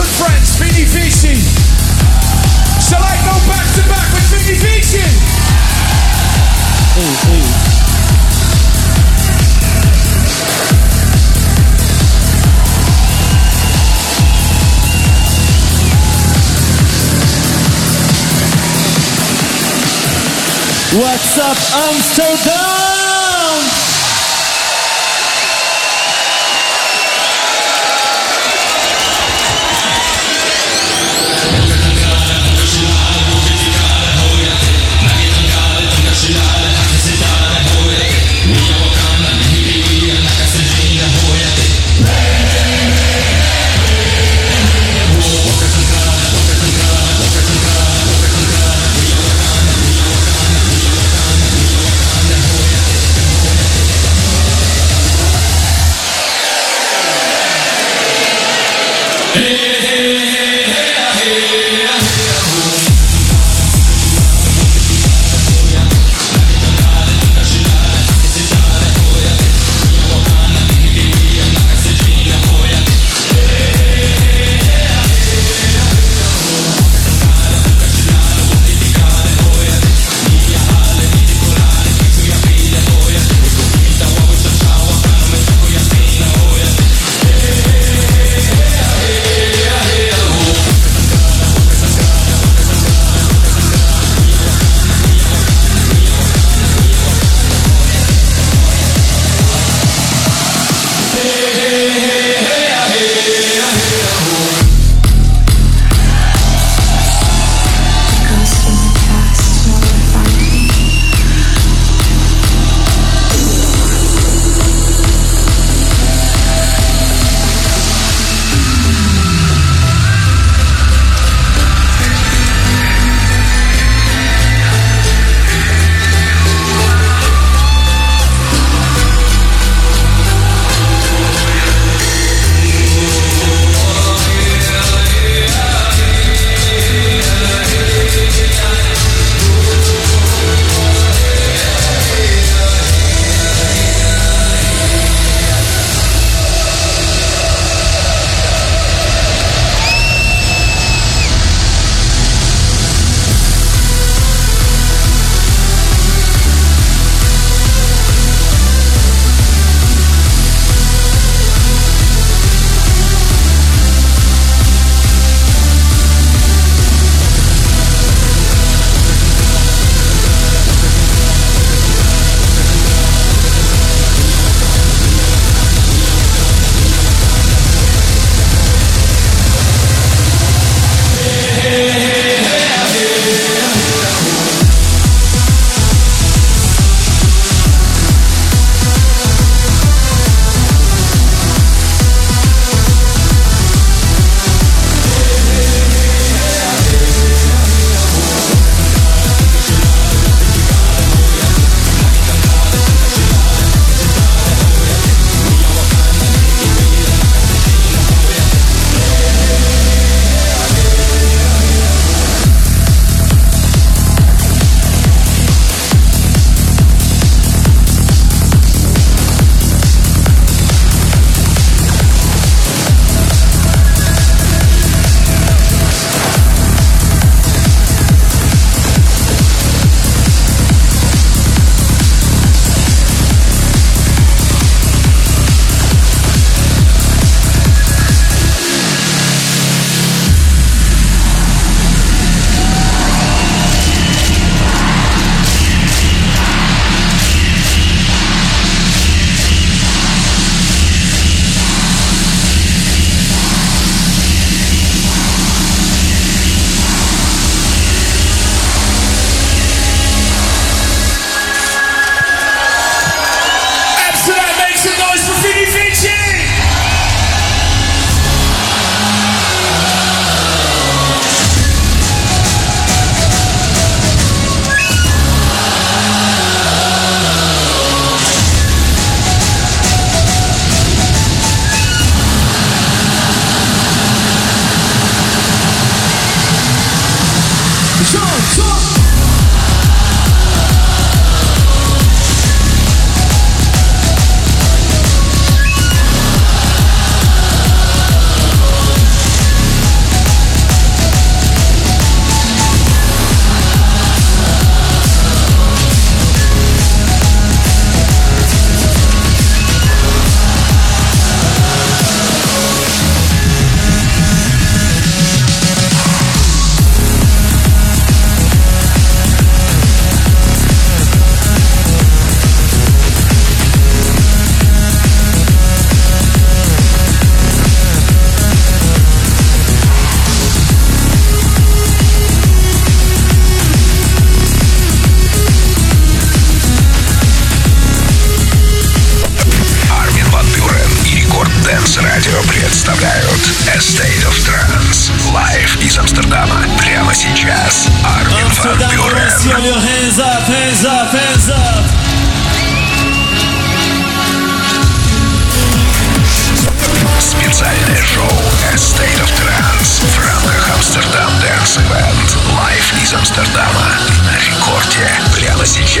good friends, Vinny Vici. Shall I go back to back with Vinny Vici? Please, please. What's up, Amsterdam?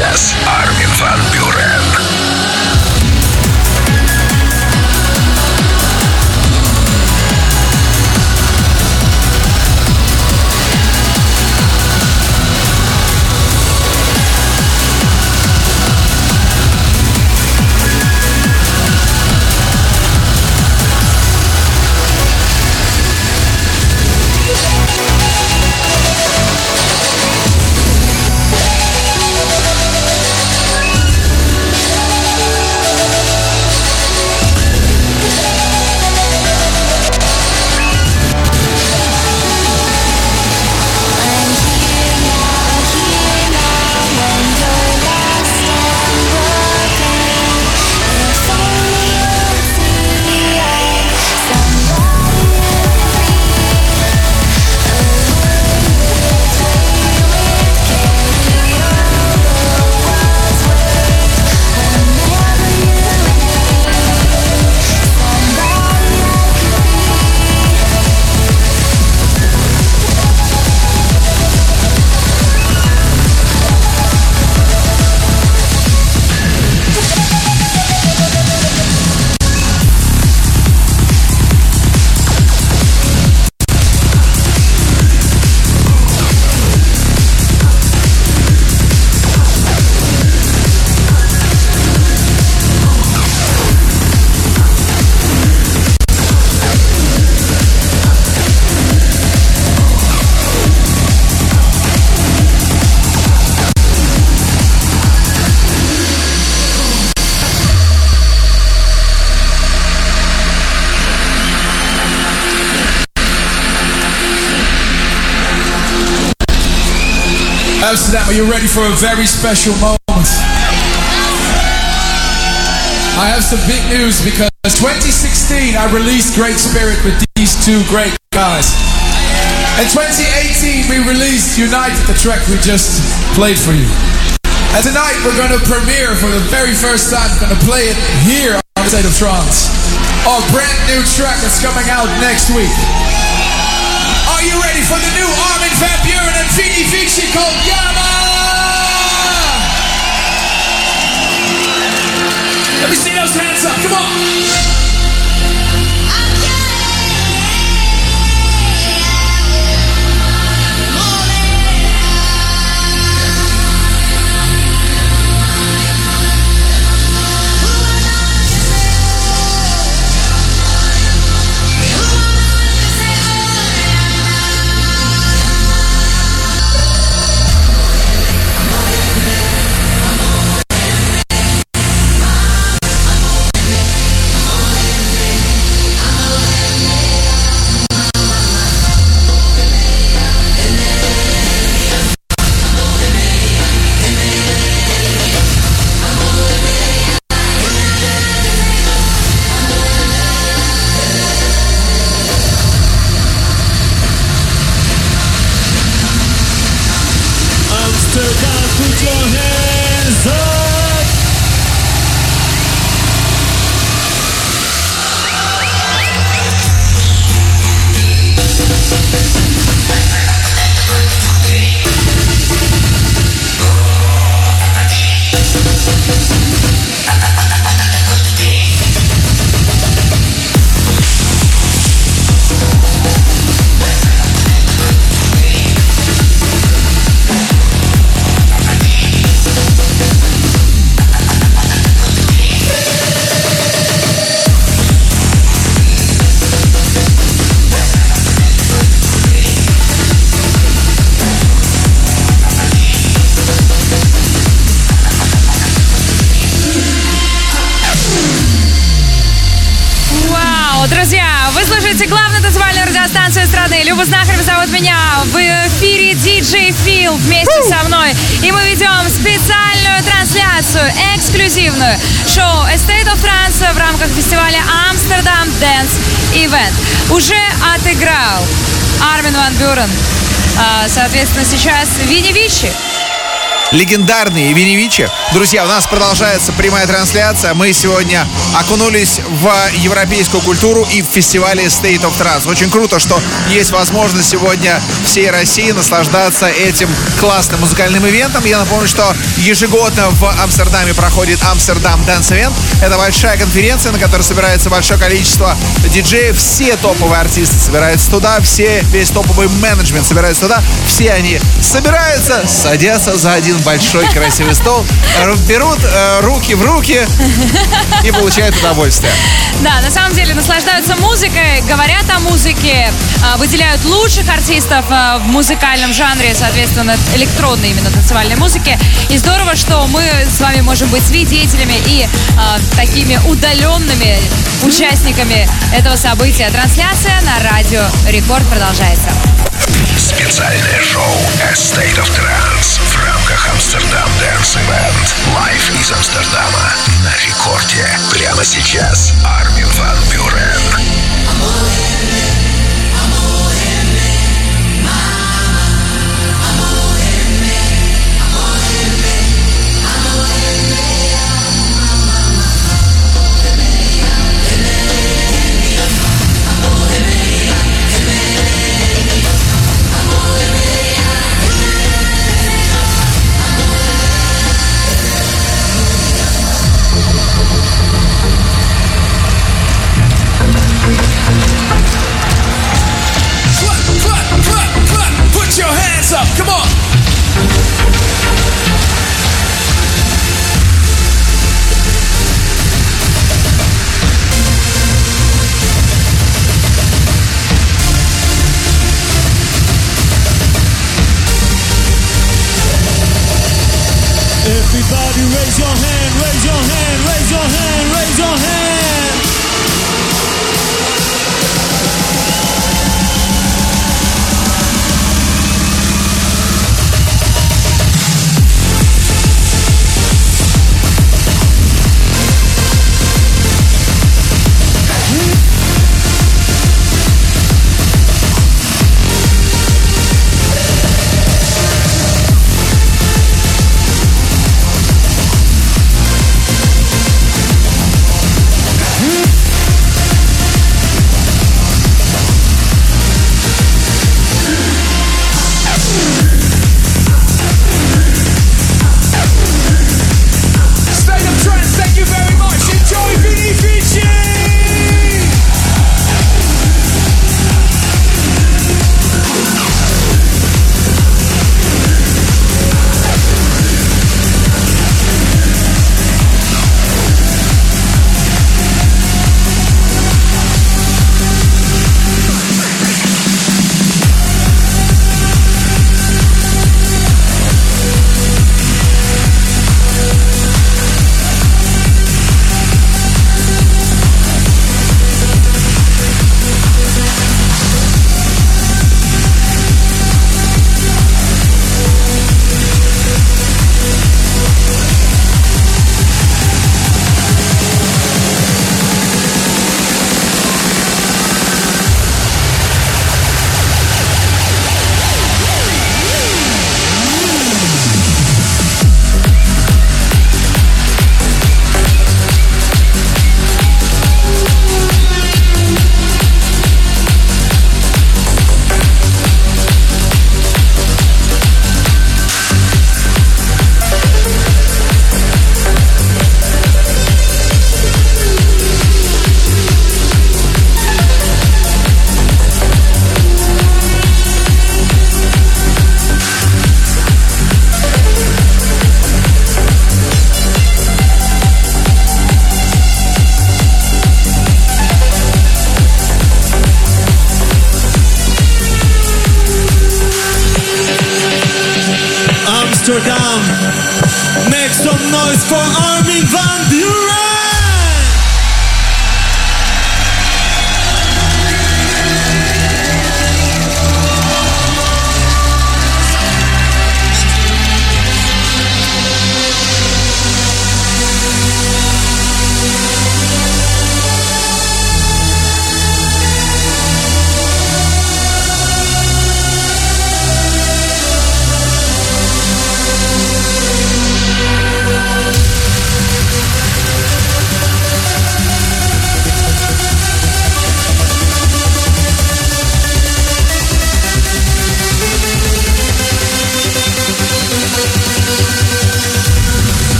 Сейчас. Армин Ван Бюрен. Are you ready for a very special moment? I have some big news because 2016 I released Great Spirit with these two great guys. In 2018 we released United, the track we just played for you. And tonight we're going to premiere for the very first time, we're going to play it here on the State of Trance. Our brand new track that's coming out next week. Are you ready for the new Armin van Buren and Vini Vici called Yama? Let me see those hands up. Come on. Люба Знахарева зовут меня. В эфире DJ Фил вместе со мной. И мы ведем специальную трансляцию, эксклюзивную. Шоу Estate of Trance в рамках фестиваля Амстердам Dance Event. Уже отыграл Армин Ван Бюрен. А, соответственно, сейчас Винни Вичи легендарные Виневичи. Друзья, у нас продолжается прямая трансляция. Мы сегодня окунулись в европейскую культуру и в фестивале State of Trance. Очень круто, что есть возможность сегодня всей России наслаждаться этим классным музыкальным ивентом. Я напомню, что ежегодно в Амстердаме проходит Амстердам Dance Event. Это большая конференция, на которой собирается большое количество диджеев. Все топовые артисты собираются туда, все, весь топовый менеджмент собирается туда. Все они собираются, садятся за один большой красивый стол, берут э, руки в руки и получают удовольствие. Да, на самом деле наслаждаются музыкой, говорят о музыке, э, выделяют лучших артистов э, в музыкальном жанре, соответственно, электронной именно танцевальной музыки. И здорово, что мы с вами можем быть свидетелями и э, такими удаленными участниками этого события. Трансляция на радио Рекорд продолжается. Специальное шоу A State of Trance в рамках Амстердам Dance Event. Лайв из Амстердама на рекорде. Прямо сейчас Армин Ван Бюрен.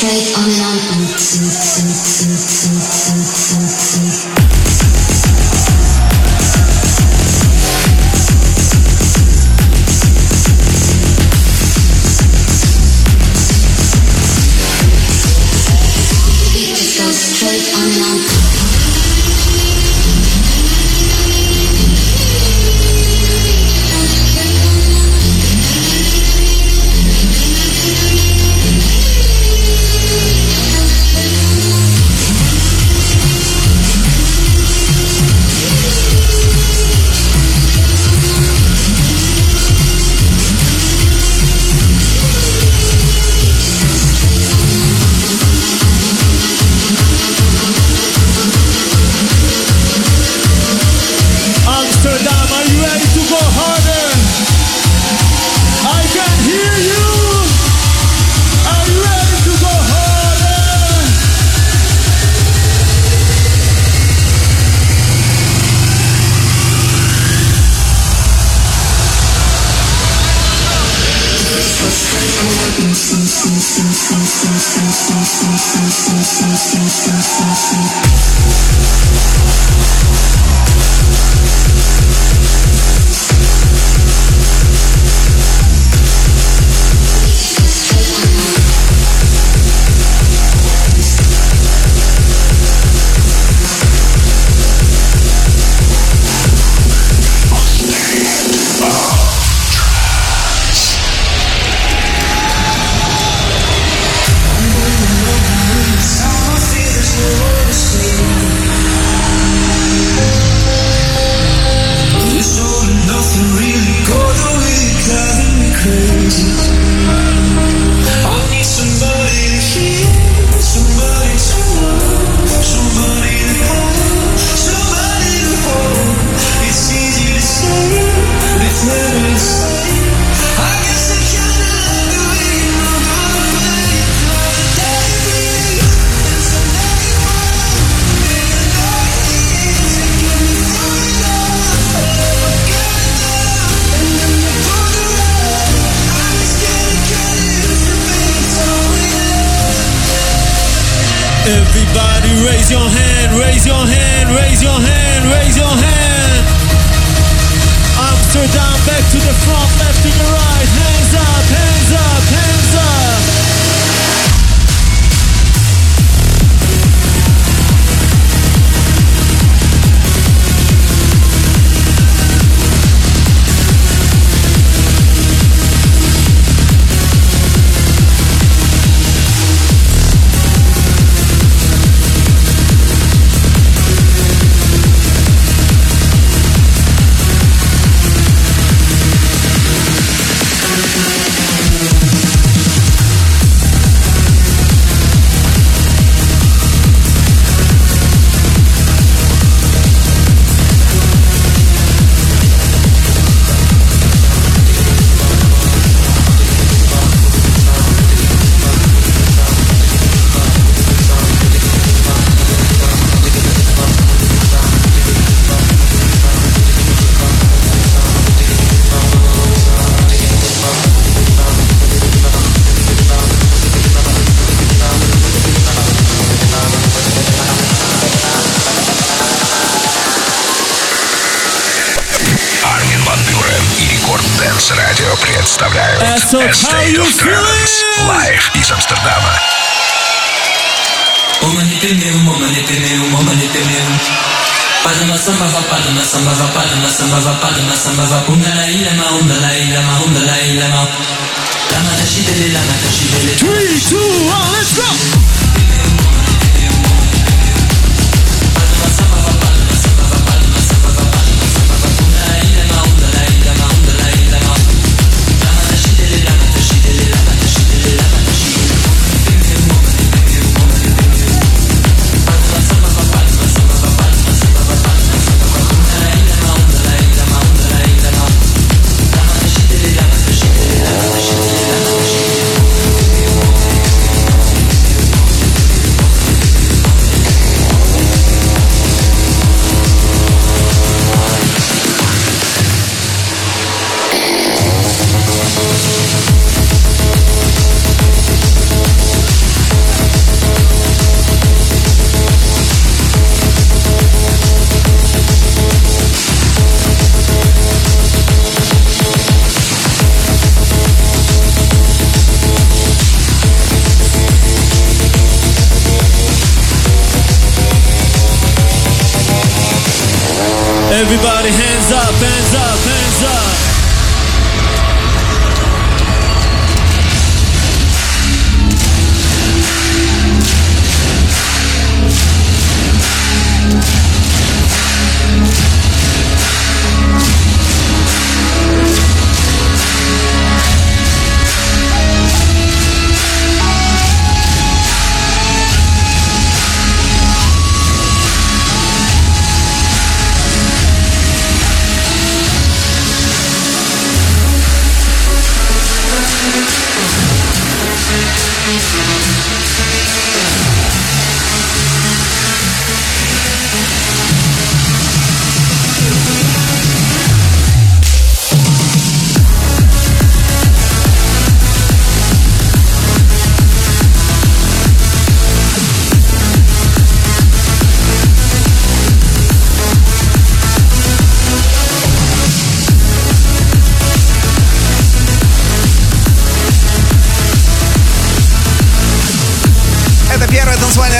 break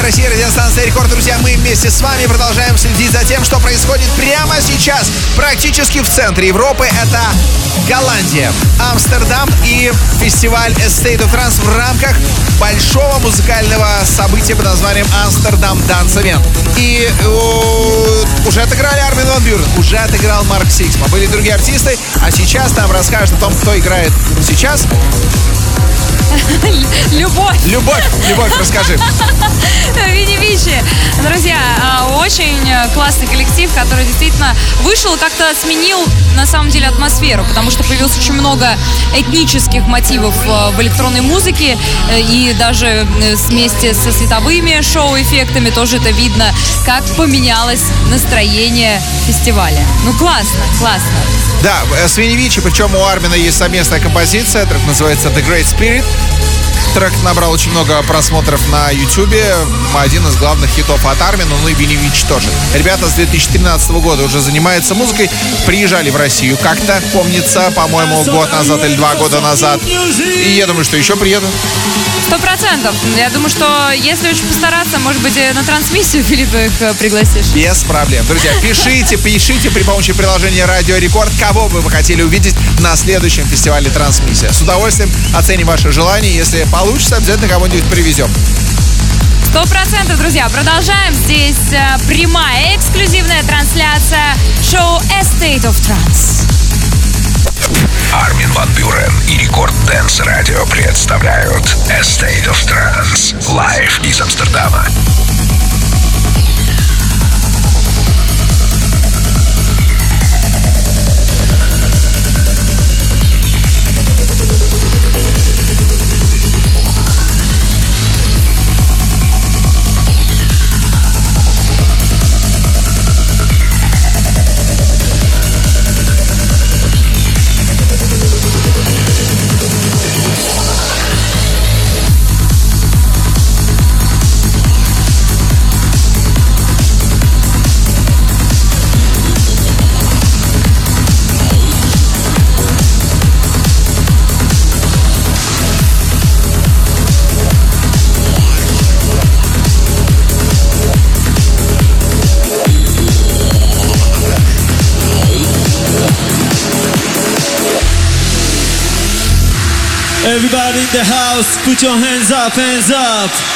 России, радиостанция Рекорд. Друзья, мы вместе с вами продолжаем следить за тем, что происходит прямо сейчас, практически в центре Европы. Это Голландия, Амстердам и фестиваль State of Trance в рамках большого музыкального события под названием Amsterdam Dance. И э, уже отыграли Армин Ван Бюрен, уже отыграл Марк Сиксма. Были другие артисты, а сейчас нам расскажет о том, кто играет сейчас. Любовь. Любовь, Любовь, расскажи. Винни Вичи. Друзья, а, очень классный коллектив, который действительно вышел и как-то сменил на самом деле атмосферу, потому что появилось очень много этнических мотивов а, в электронной музыке э, и даже э, вместе со световыми шоу-эффектами тоже это видно, как поменялось настроение фестиваля. Ну классно, классно. Да, э, с Винни Вичи, причем у Армина есть совместная композиция, трек называется The Great Spirit. Трек набрал очень много просмотров на YouTube. Один из главных хитов от Армина, ну и Виневич тоже. Ребята с 2013 года уже занимаются музыкой. Приезжали в Россию как-то, помнится, по-моему, год назад или два года назад. И я думаю, что еще приеду. Сто процентов. Я думаю, что если очень постараться, может быть, на трансмиссию Филиппа их э, пригласишь. Без проблем. Друзья, пишите, пишите при помощи приложения Радио Рекорд, кого бы вы хотели увидеть на следующем фестивале трансмиссия. С удовольствием оценим ваши желания. Если получится, обязательно кого-нибудь привезем. Сто процентов, друзья. Продолжаем. Здесь э, прямая эксклюзивная трансляция шоу A State of Trance. Армин Ван Бюрен и Record Dance Radio представляют A State of Trance Live из Амстердама. The house, put your hands up, hands up.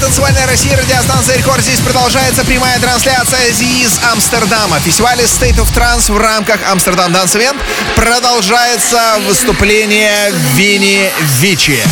танцевальная Россия, радиостанция Рекорд. Здесь продолжается прямая трансляция из Амстердама. Фестиваль State of Trance в рамках Амстердам Dance Event продолжается выступление Вини Вичи.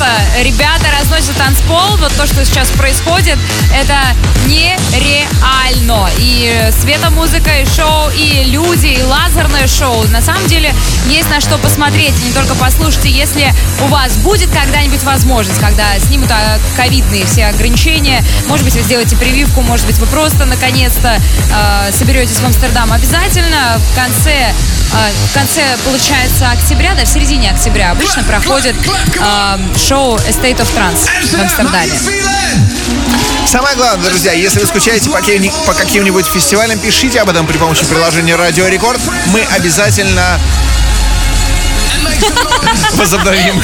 Просто ребята разносят танцпол. Вот то, что сейчас происходит, это нереально. И светомузыка, и шоу, и люди, и лазерное шоу. На самом деле есть на что посмотреть, не только послушать. Если у вас будет когда-нибудь возможность, когда снимут а, ковидные все ограничения, может быть, вы сделаете прививку, может быть, вы просто наконец-то э, соберетесь в Амстердам. Обязательно в конце, в конце, получается, октября, да, в середине октября обычно проходит э, шоу A State of Trance в Амстердаме. Самое главное, друзья, если вы скучаете по, по каким-нибудь фестивалям, пишите об этом при помощи приложения Радио Рекорд. Мы обязательно возобновим.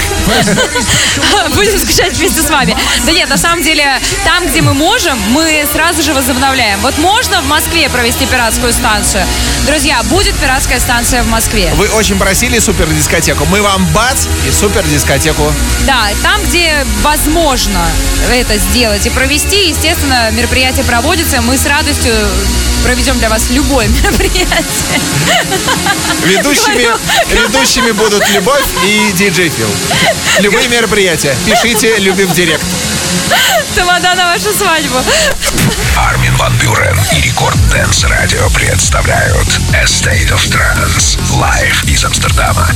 Будем скучать вместе с вами. Да нет, на самом деле, там, где мы можем, мы сразу же возобновляем. Вот можно в Москве провести пиратскую станцию. Друзья, будет пиратская станция в Москве. Вы очень просили супер дискотеку. Мы вам бац и супер дискотеку. Да, там, где возможно это сделать и провести, естественно, мероприятие проводится. Мы с радостью проведем для вас любое мероприятие. Ведущими, ведущими будут Любовь и Диджей Фил. Любые мероприятия. Пишите «Любе в директ». Тамада на вашу свадьбу. Армин Ван Бюрен и Record Dance Radio представляют A State of Trance Live из Амстердама.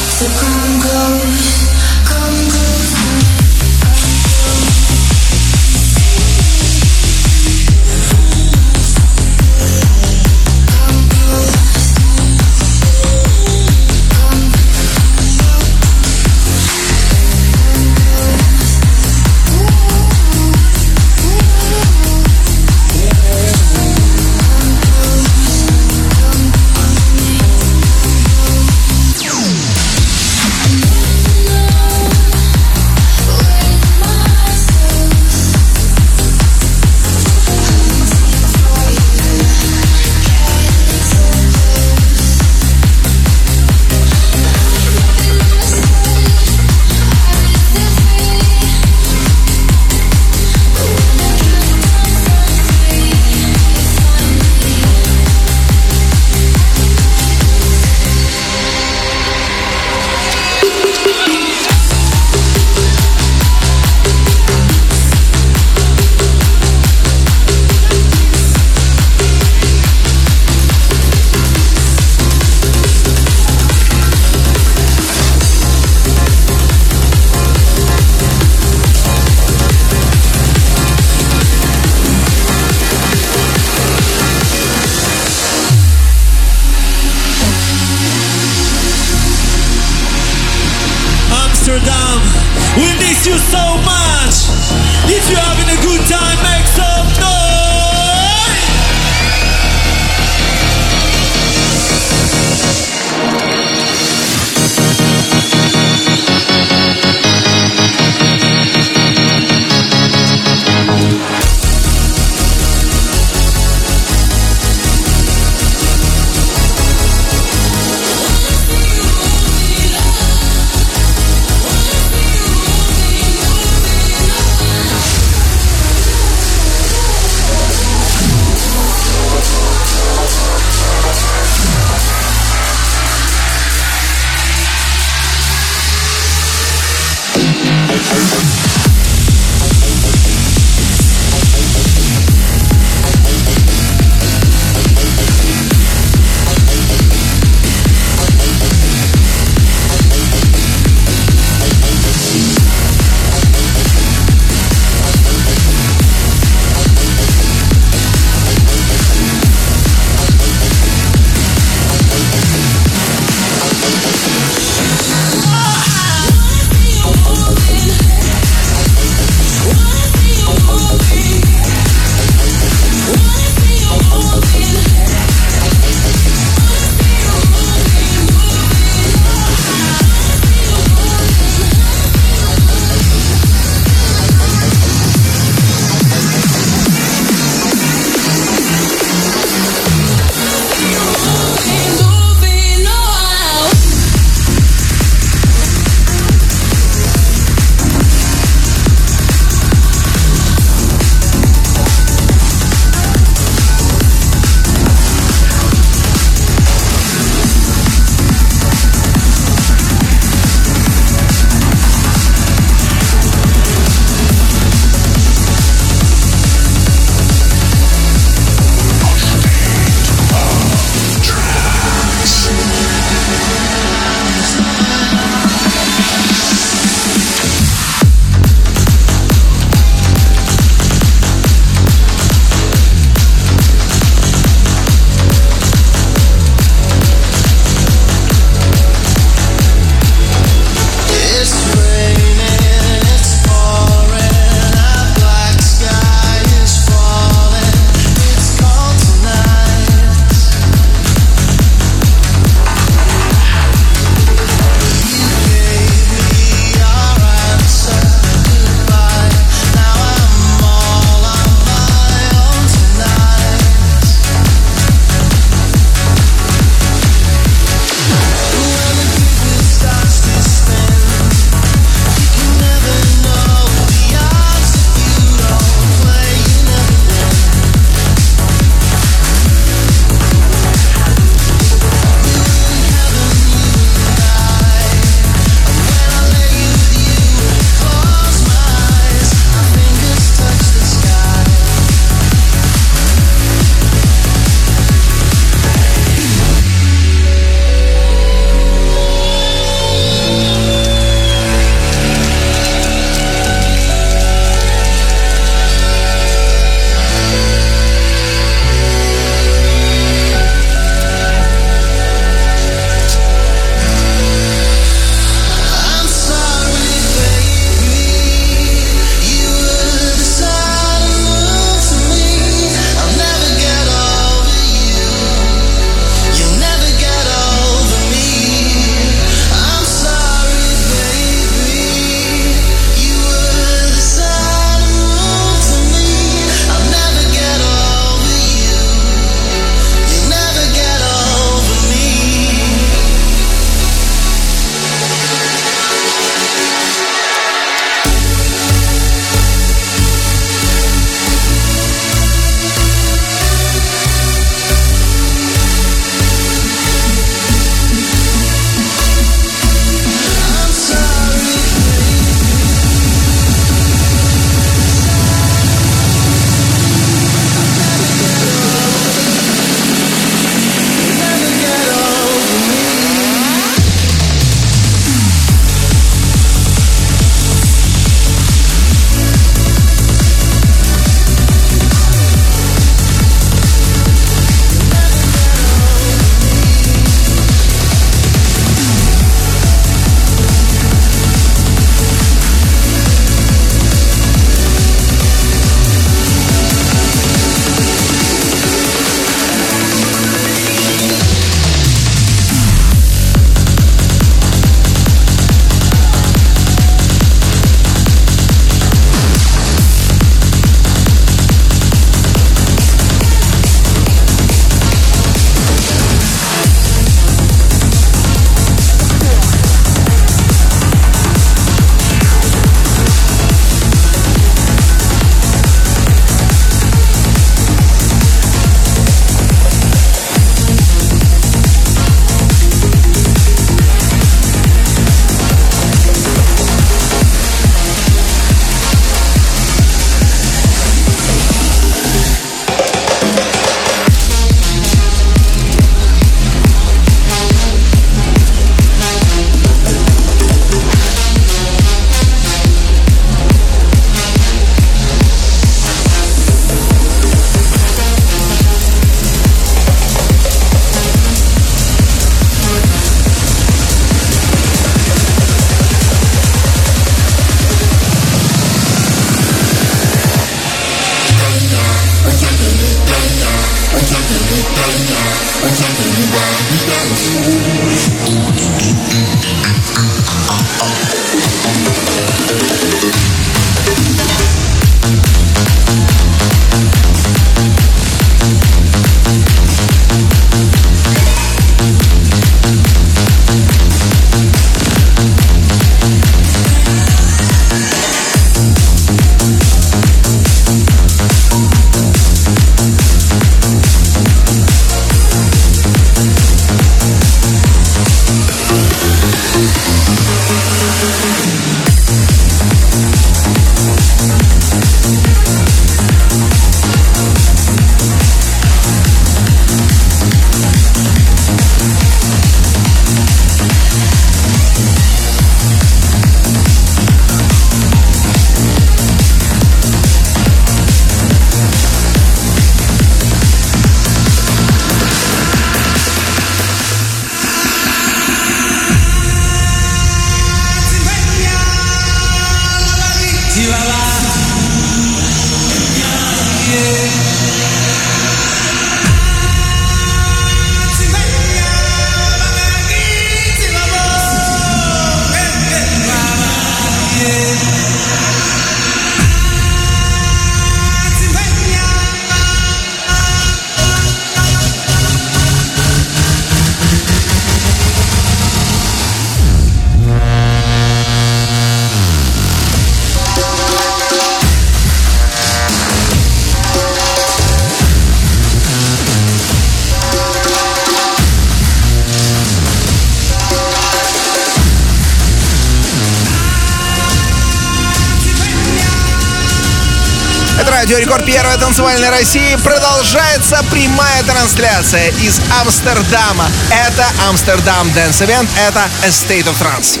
Танцевальная России. Продолжается прямая трансляция из Амстердама. Это Амстердам Dance Event, это A State of Trance.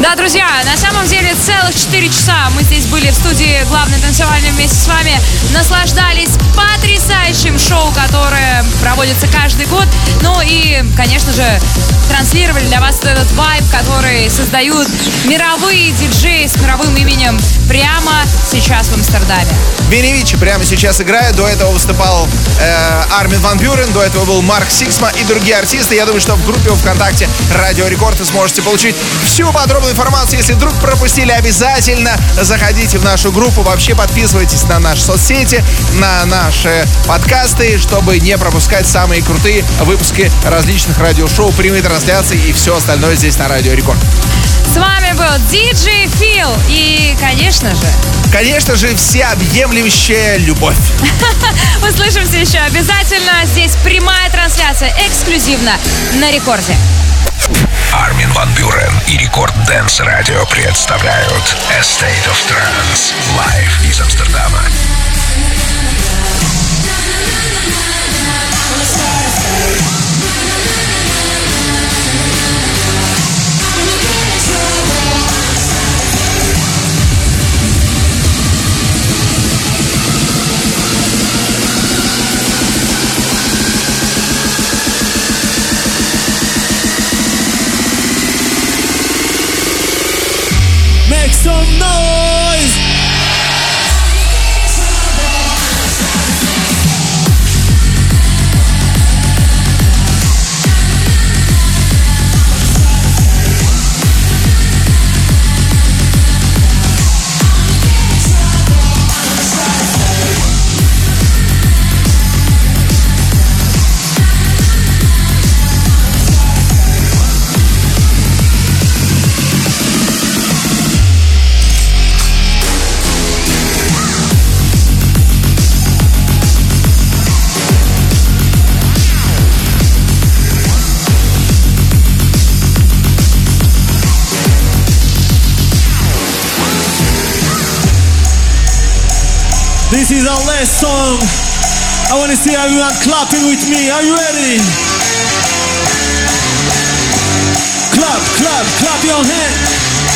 Да, друзья, на самом деле целых 4 часа мы здесь были в студии главной танцевальной вместе с вами, наслаждались потрясающим шоу, которое проводится каждый год. Ну и, конечно же, транслировали для вас этот вайб, который создают мировые диджеи с мировым именем прямо сейчас в Амстердаме. Vini Vici прямо сейчас играет. До этого выступал э, Армин Ван Бюрен, до этого был Марк Сиксма и другие артисты. Я думаю, что в группе ВКонтакте Радио Рекорд вы сможете получить всю подробную информацию. Если вдруг пропустили, обязательно заходите в нашу группу. Вообще подписывайтесь на наши соцсети, на наши подкасты, чтобы не пропускать самые крутые выпуски различных радиошоу, прямые трансляции и все остальное здесь на Радио Рекорд. С вами был диджей Фил и, конечно же, Конечно же, всеобъемлющая любовь. услышимся еще обязательно. Здесь прямая трансляция эксклюзивно на рекорде. Армин Ван Бюрен и Record Dance Radio представляют A State of Trance Live из Амстердама. This is our last song. I want to see everyone clapping with me. Are you ready? Clap, clap, clap your hands.